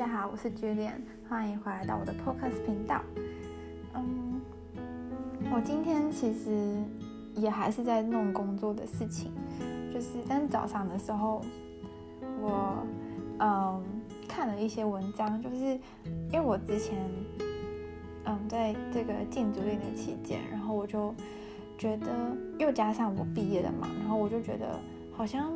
大家好，我是 Julian，欢迎回来到我的 Podcast 频道。嗯，我今天其实也还是在弄工作的事情，就是但是早上的时候，我嗯看了一些文章，就是因为我之前嗯在这个禁足令的期间，然后我就觉得又加上我毕业了嘛，然后我就觉得好像。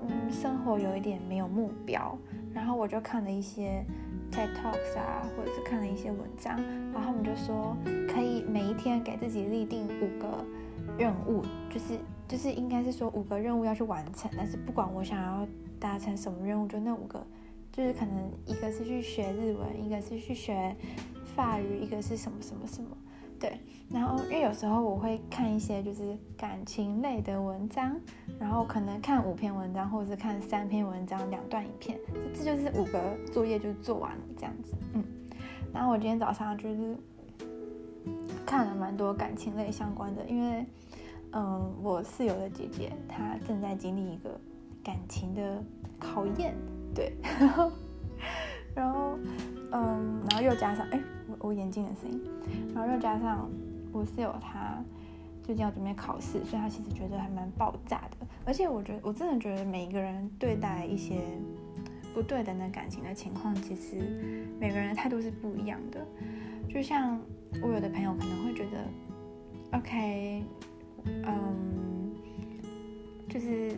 嗯，生活有一点没有目标，然后我就看了一些 TED Talks 啊，或者是看了一些文章，然后他们就说可以每一天给自己立定五个任务，就是就是应该是说五个任务要去完成，但是不管我想要达成什么任务，就那五个，就是可能一个是去学日文，一个是去学法语，一个是什么什么什么。对，然后因为有时候我会看一些就是感情类的文章，然后可能看五篇文章，或者是看三篇文章，两段影片，这就是五个作业就做完了这样子。嗯，然后我今天早上就是看了蛮多感情类相关的，因为嗯，我室友的姐姐她正在经历一个感情的考验，对，然后然后嗯，然后又加上哎。我眼镜的声音，然后又加上我室友他最近要准备考试，所以他其实觉得还蛮爆炸的。而且我觉得我真的觉得每一个人对待一些不对等的感情的情况，其实每个人的态度是不一样的。就像我有的朋友可能会觉得，OK，嗯，就是。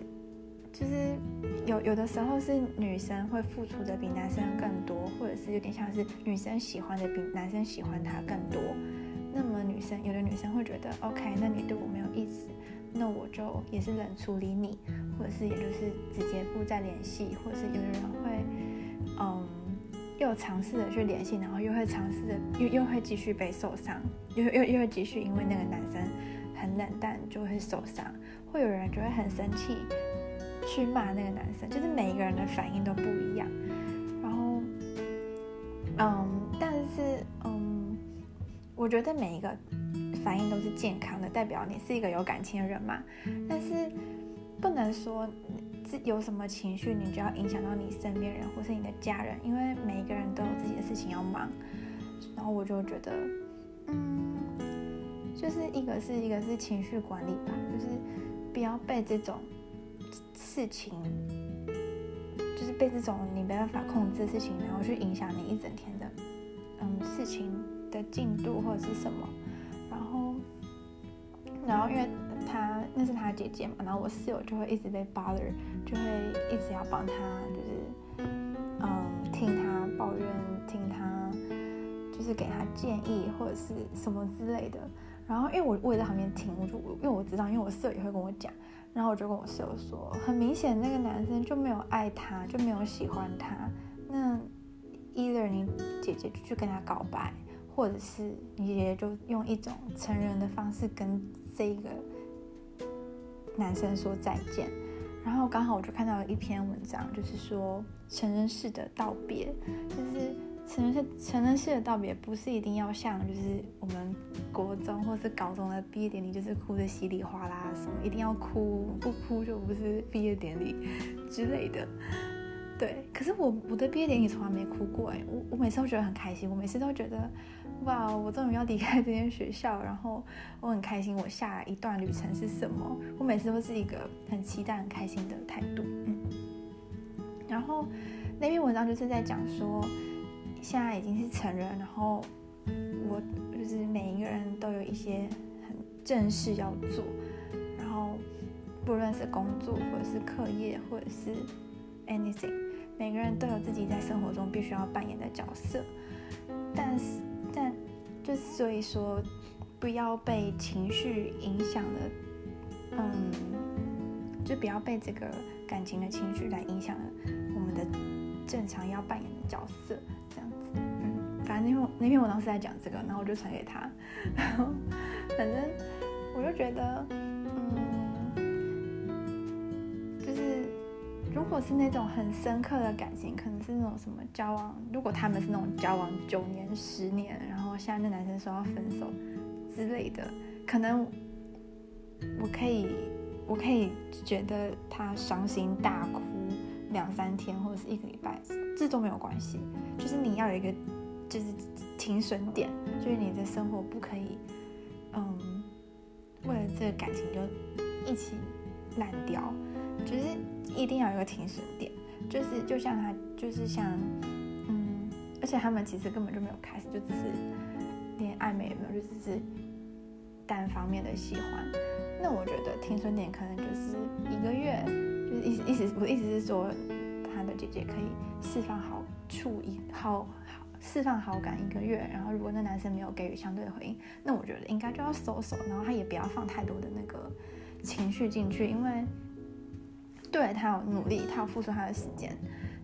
就是有有的时候是女生会付出的比男生更多，或者是有点像是女生喜欢的比男生喜欢他更多。那么女生有的女生会觉得，OK，那你对我没有意思，那我就也是冷处理你，或者是也就是直接不再联系，或者是有的人会，嗯，又尝试着去联系，然后又会尝试着又又会继续被受伤，又又又会继续因为那个男生很冷淡就会受伤，会有人就会很生气。去骂那个男生，就是每一个人的反应都不一样。我觉得每一个反应都是健康的，代表你是一个有感情的人嘛。但是，不能说有什么情绪，你就要影响到你身边人或是你的家人，因为每一个人都有自己的事情要忙。然后我就觉得，嗯，就是一个是一个是情绪管理吧，就是不要被这种。事情就是被这种你没办法控制的事情，然后去影响你一整天的嗯事情的进度或者是什么，然后然后因为他那是他姐姐嘛，然后我室友就会一直被 bother，就会一直要帮他就是嗯听他抱怨，听他就是给他建议或者是什么之类的，然后因为我我也在旁边听，我就因为我知道，因为我室友也会跟我讲。然后我就跟我室友说，很明显那个男生就没有爱她，就没有喜欢她。那 either 你姐姐就去跟他告白，或者是你爷爷就用一种成人的方式跟这个男生说再见。然后刚好我就看到了一篇文章，就是说成人式的道别，就是。成人式成人式的道别不是一定要像就是我们国中或是高中的毕业典礼，就是哭得稀里哗啦什么，一定要哭，不哭就不是毕业典礼之类的。对，可是我我的毕业典礼从来没哭过哎，我我每次都觉得很开心，我每次都觉得哇，我终于要离开这间学校，然后我很开心，我下一段旅程是什么？我每次都是一个很期待、很开心的态度。嗯，然后那篇文章就是在讲说。现在已经是成人，然后我就是每一个人都有一些很正事要做，然后不论是工作或者是课业或者是 anything，每个人都有自己在生活中必须要扮演的角色，但是但就所以说不要被情绪影响了，嗯，就不要被这个感情的情绪来影响了我们的正常要扮演的角色。这样子。嗯反正那篇那篇文章是在讲这个，然后我就传给他，然后反正我就觉得，如果是那种很深刻的感情，可能是那种什么交往，如果他们是那种交往九年、十年，然后现在那男生说要分手之类的，可能我可以，我可以觉得他伤心大哭，两三天或者是一个礼拜，这都没有关系。就是你要有一个，就是停损点，就是你的生活不可以，嗯，为了这个感情就一起烂掉，就是一定要有个停损点。就是就像他，就是像，嗯，而且他们其实根本就没有开始，就只是连暧昧也没有，就只是单方面的喜欢。那我觉得停损点可能就是一个月，就是意思意思，我意思是说，他的姐姐可以释放好处一好好释放好感一个月，然后如果那男生没有给予相对的回应，那我觉得应该就要收手，然后他也不要放太多的那个情绪进去，因为。对，他有努力，他有付出他的时间，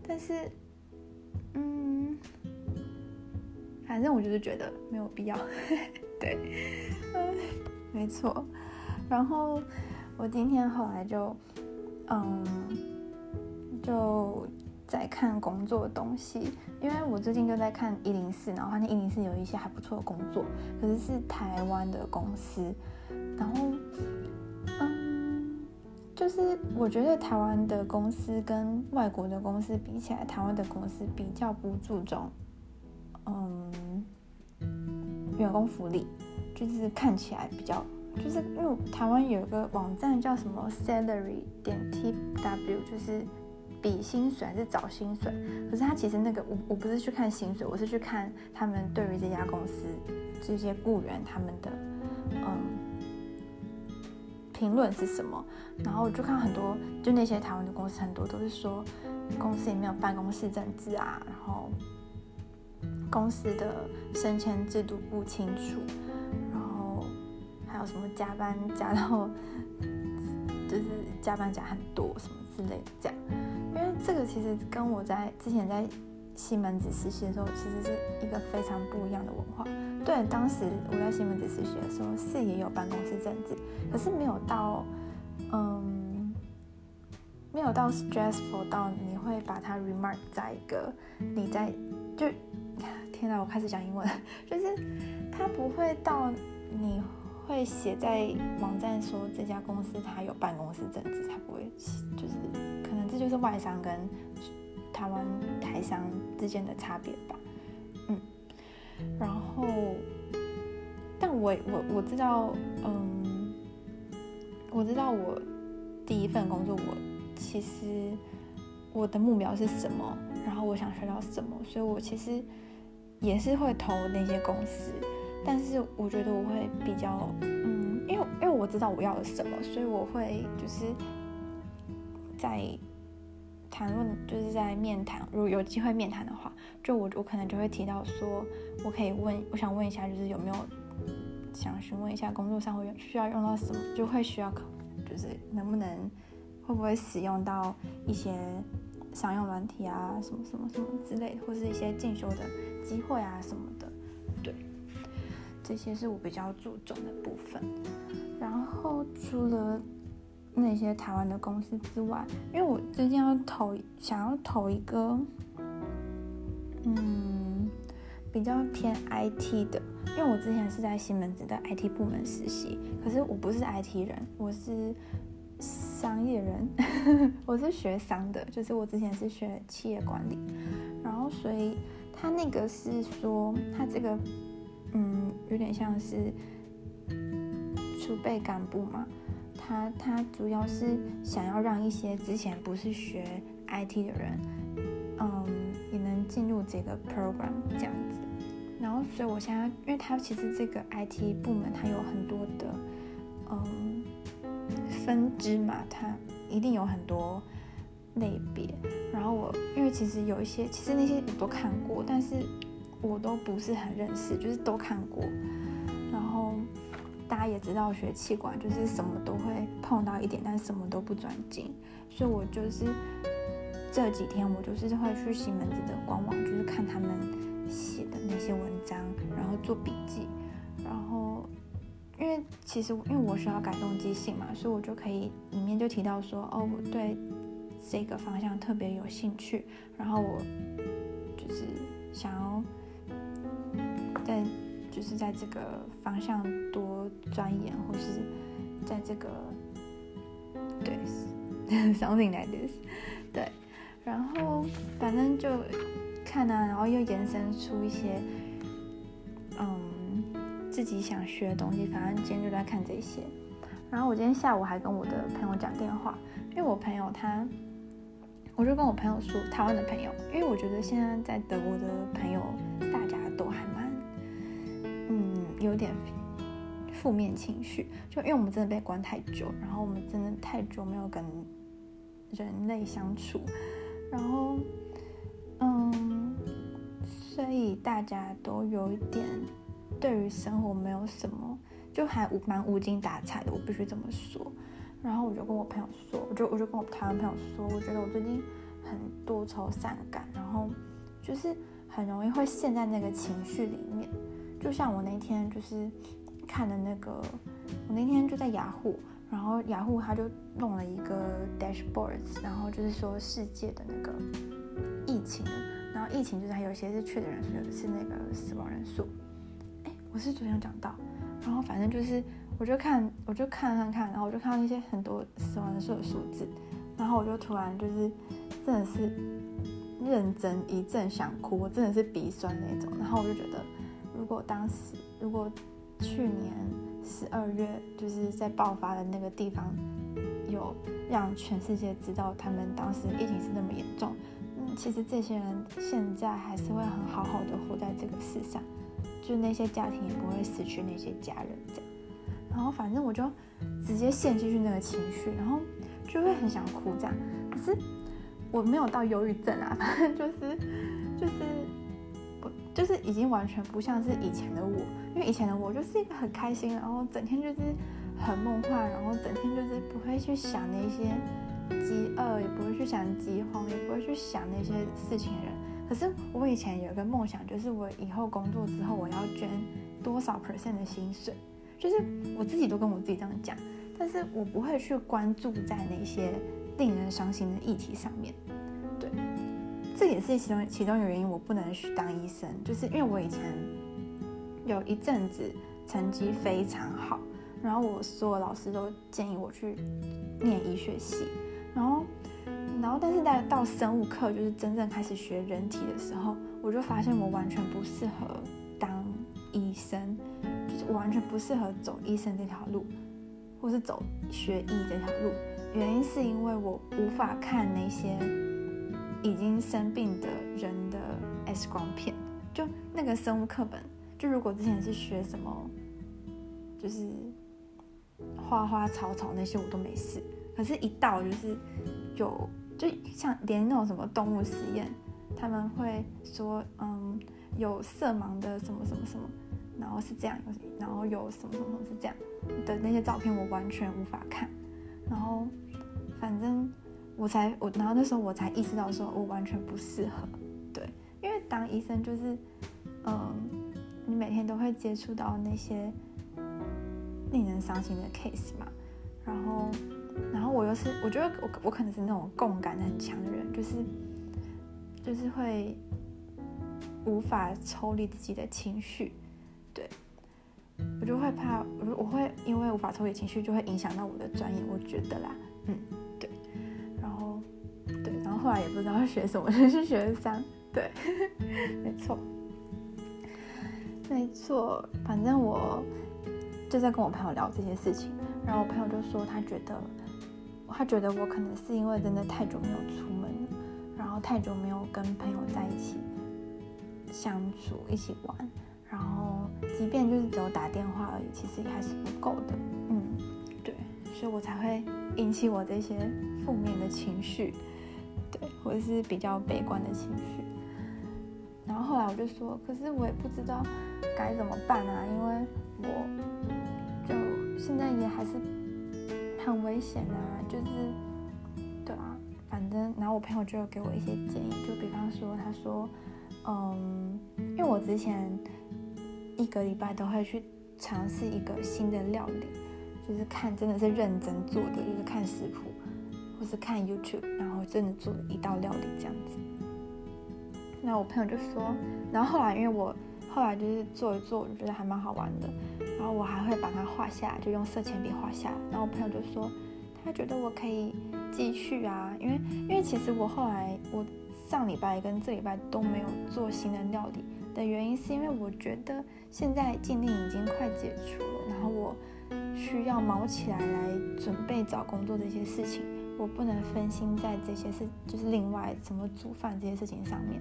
但是，嗯，反正我就是觉得没有必要。对，嗯，没错。然后我今天后来就，嗯，就在看工作的东西，因为我最近就在看一零四，然后发现一零四有一些还不错的工作，可是是台湾的公司，然后。就是我觉得台湾的公司跟外国的公司比起来，台湾的公司比较不注重，嗯，员工福利，就是看起来比较，就是因为台湾有一个网站叫什么 salary 点 tw，就是比薪水还是找薪水，可是他其实那个我我不是去看薪水，我是去看他们对于这家公司这些雇员他们的，嗯。评论是什么？然后我就看很多，就那些台湾的公司，很多都是说公司里面有办公室政治啊，然后公司的升迁制度不清楚，然后还有什么加班加到就是加班加很多什么之类的这样。因为这个其实跟我在之前在西门子实习的时候，其实是一个非常不一样的文化。对，当时我在西门子实习的时候，是也有办公室政治，可是没有到，嗯，没有到 stressful 到你会把它 remark 在一个你在就，天哪，我开始讲英文，就是它不会到你会写在网站说这家公司它有办公室政治，它不会，就是可能这就是外商跟台湾台商之间的差别吧。嗯然后，但我我我知道，嗯，我知道我第一份工作，我其实我的目标是什么，然后我想学到什么，所以我其实也是会投那些公司，但是我觉得我会比较，嗯，因为因为我知道我要的什么，所以我会就是在。谈论就是在面谈，如果有机会面谈的话，就我我可能就会提到说，我可以问，我想问一下，就是有没有想询问一下工作上会需要用到什么，就会需要考，就是能不能会不会使用到一些商用软体啊，什么什么什么之类的，或是一些进修的机会啊什么的，对，这些是我比较注重的部分。然后除了。那些台湾的公司之外，因为我最近要投，想要投一个，嗯，比较偏 IT 的，因为我之前是在西门子的 IT 部门实习，可是我不是 IT 人，我是商业人，我是学商的，就是我之前是学企业管理，然后所以他那个是说，他这个，嗯，有点像是储备干部嘛。他他主要是想要让一些之前不是学 IT 的人，嗯，也能进入这个 program 这样子。然后，所以我现在，因为他其实这个 IT 部门它有很多的，嗯，分支嘛，它一定有很多类别。然后我，因为其实有一些，其实那些我都看过，但是我都不是很认识，就是都看过。也知道，学气管就是什么都会碰到一点，但什么都不专精。所以我就是这几天，我就是会去西门子的官网，就是看他们写的那些文章，然后做笔记。然后，因为其实因为我需要改动机性嘛，所以我就可以里面就提到说，哦，我对这个方向特别有兴趣，然后我就是想要。就是在这个方向多钻研，或是在这个对，something like this，对。然后反正就看啊，然后又延伸出一些嗯自己想学的东西。反正今天就在看这些。然后我今天下午还跟我的朋友讲电话，因为我朋友他，我就跟我朋友说，台湾的朋友，因为我觉得现在在德国的朋友大家有点。负面情绪，就因为我们真的被关太久，然后我们真的太久没有跟人类相处，然后，嗯，所以大家都有一点对于生活没有什么，就还蛮无精打采的，我必须这么说。然后我就跟我朋友说，我就我就跟我台湾朋友说，我觉得我最近很多愁善感，然后就是很容易会陷在那个情绪里面，就像我那天就是。看的那个，我那天就在雅虎，然后雅虎他就弄了一个 dashboards，然后就是说世界的那个疫情，然后疫情就是还有一些是确诊人数，有的是那个死亡人数。哎，我是昨天讲到，然后反正就是我就看，我就看看看，然后我就看到那些很多死亡人数的数字，然后我就突然就是真的是认真一阵想哭，我真的是鼻酸那种，然后我就觉得如果当时如果。去年十二月，就是在爆发的那个地方，有让全世界知道他们当时疫情是那么严重。嗯，其实这些人现在还是会很好好的活在这个世上，就那些家庭也不会失去那些家人这样。然后反正我就直接陷进去那个情绪，然后就会很想哭这样。可是我没有到忧郁症啊，就是就是。不就是已经完全不像是以前的我，因为以前的我就是一个很开心，然后整天就是很梦幻，然后整天就是不会去想那些饥饿，也不会去想饥荒，也不会去想那些事情的人。可是我以前有一个梦想，就是我以后工作之后我要捐多少 percent 的薪水，就是我自己都跟我自己这样讲，但是我不会去关注在那些令人伤心的议题上面，对。这也是其中其中一个原因，我不能去当医生，就是因为我以前有一阵子成绩非常好，然后我所有老师都建议我去念医学系，然后，然后但是在到生物课，就是真正开始学人体的时候，我就发现我完全不适合当医生，就是我完全不适合走医生这条路，或是走学医这条路，原因是因为我无法看那些。已经生病的人的 X 光片，就那个生物课本，就如果之前是学什么，就是花花草草那些我都没事，可是，一到就是有，就像连那种什么动物实验，他们会说，嗯，有色盲的什么什么什么，然后是这样，然后有什么什么什么是这样的那些照片，我完全无法看，然后反正。我才我，然后那时候我才意识到，说我完全不适合，对，因为当医生就是，嗯，你每天都会接触到那些令人伤心的 case 嘛，然后，然后我又是，我觉得我我可能是那种共感很强的人，就是，就是会无法抽离自己的情绪，对，我就会怕，我我会因为无法抽离情绪，就会影响到我的专业，我觉得啦，嗯。后来也不知道学什么，就是学三。对，没错，没错。反正我就在跟我朋友聊这些事情，然后我朋友就说他觉得，他觉得我可能是因为真的太久没有出门了，然后太久没有跟朋友在一起相处、一起玩，然后即便就是只有打电话而已，其实也还是不够的。嗯，对，所以我才会引起我这些负面的情绪。对，或者是比较悲观的情绪，然后后来我就说，可是我也不知道该怎么办啊，因为我就现在也还是很危险啊，就是对啊，反正然后我朋友就有给我一些建议，就比方说，他说，嗯，因为我之前一个礼拜都会去尝试一个新的料理，就是看真的是认真做的，就是看食谱。或是看 YouTube，然后真的做了一道料理这样子。那我朋友就说，然后后来因为我后来就是做一做，我就觉得还蛮好玩的。然后我还会把它画下来，就用色铅笔画下来。然后我朋友就说，他觉得我可以继续啊，因为因为其实我后来我上礼拜跟这礼拜都没有做新的料理的原因，是因为我觉得现在禁令已经快解除了，然后我需要忙起来来准备找工作的一些事情，我不能分心在这些事，就是另外怎么煮饭这些事情上面。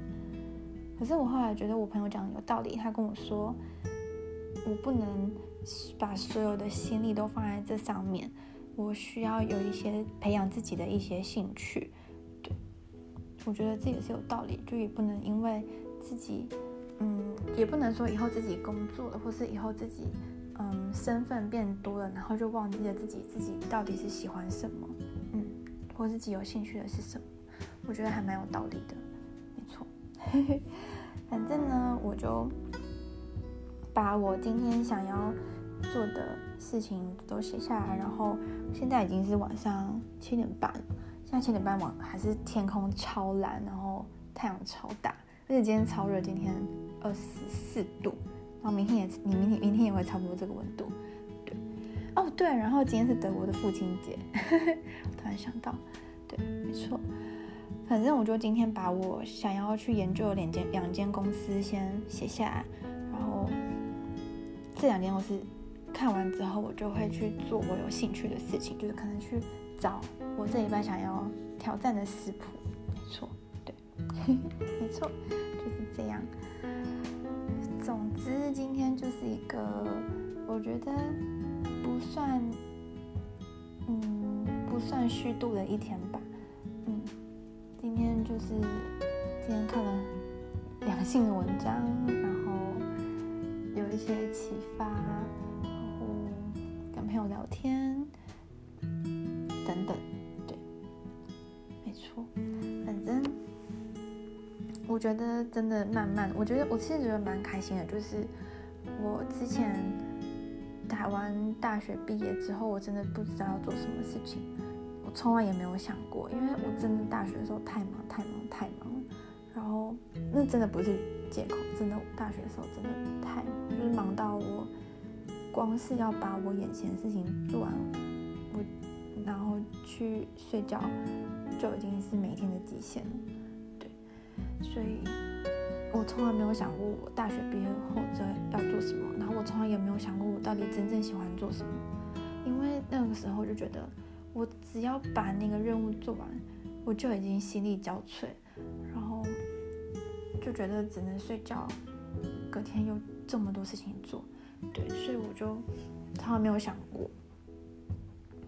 可是我后来觉得我朋友讲的有道理，他跟我说，我不能把所有的心力都放在这上面。我需要有一些培养自己的一些兴趣，对，我觉得这也是有道理，就也不能因为自己，嗯，也不能说以后自己工作了，或是以后自己，嗯，身份变多了，然后就忘记了自己自己到底是喜欢什么，或自己有兴趣的是什么，我觉得还蛮有道理的，没错，反正呢，我就把我今天想要做的事情都写下来，然后现在已经是晚上七点半，现在七点半晚还是天空超蓝，然后太阳超大，而且今天超热，今天二十四度，然后明天也你明天明天也会差不多这个温度，哦对，然后今天是德国的父亲节，突然想到，对，没错，反正我就今天把我想要去研究的两间两间公司先写下来，然后这两间公司。看完之后，我就会去做我有兴趣的事情，就是可能去找我这一半想要挑战的食谱。没错，对，没错，就是这样。总之，今天就是一个我觉得不算，嗯，不算虚度的一天吧。嗯，今天就是今天看了两性的文章，然后有一些启发。然后跟朋友聊天，等等，对，没错，反正我觉得真的慢慢，我觉得我其实觉得蛮开心的，就是我之前大学毕业之后，我真的不知道要做什么事情，我从来也没有想过，因为我真的大学的时候太忙太忙太忙了，然后那真的不是借口，真的大学的时候真的太忙，就是忙到我。光是要把我眼前的事情做完，我然后去睡觉，就已经是每天的极限了。对，所以我从来没有想过我大学毕业后要做什么，然后我从来也没有想过我到底真正喜欢做什么，因为那个时候就觉得我只要把那个任务做完，我就已经心力交瘁，然后就觉得只能睡觉，隔天又这么多事情做。对，所以我就从来没有想过，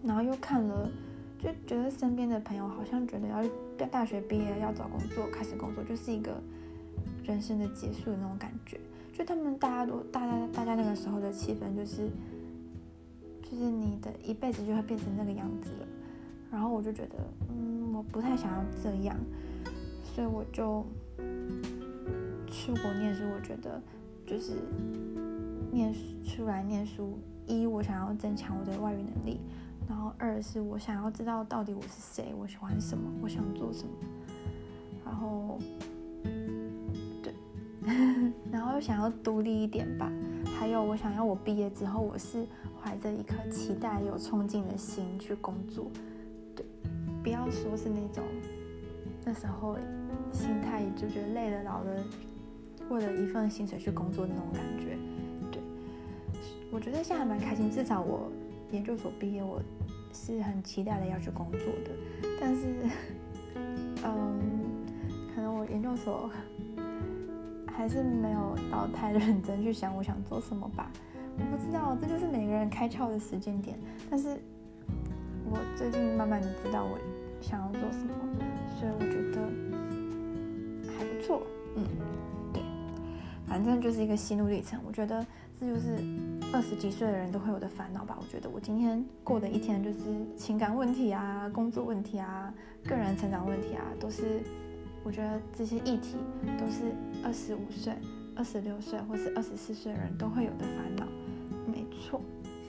然后又看了，就觉得身边的朋友好像觉得要在大学毕业要找工作，开始工作就是一个人生的结束的那种感觉。就他们大家都大家大家那个时候的气氛就是，就是你的一辈子就会变成那个样子了。然后我就觉得，嗯，我不太想要这样，所以我就出国念书。我觉得就是。念出来念书，一我想要增强我的外语能力，然后二是我想要知道到底我是谁，我喜欢什么，我想做什么，然后，然后又想要独立一点吧，还有我想要我毕业之后，我是怀着一颗期待、有冲劲的心去工作，对，不要说是那种那时候心态就觉得累了、老了，为了一份薪水去工作的那种感觉。对我觉得现在还蛮开心，至少我研究所毕业，我是很期待的要去工作的。但是，嗯，可能我研究所还是没有到太认真去想我想做什么吧。我不知道，这就是每个人开窍的时间点。但是我最近慢慢的知道我想要做什么，所以我觉得还不错。嗯，对，反正就是一个心路历程。我觉得这就是。二十几岁的人都会有的烦恼吧？我觉得我今天过的一天就是情感问题啊、工作问题啊、个人成长问题啊，都是我觉得这些议题都是二十五岁、二十六岁或是二十四岁的人都会有的烦恼。没错。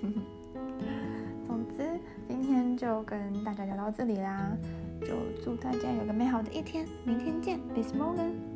总之，今天就跟大家聊到这里啦，就祝大家有个美好的一天，明天见，Bis morgen。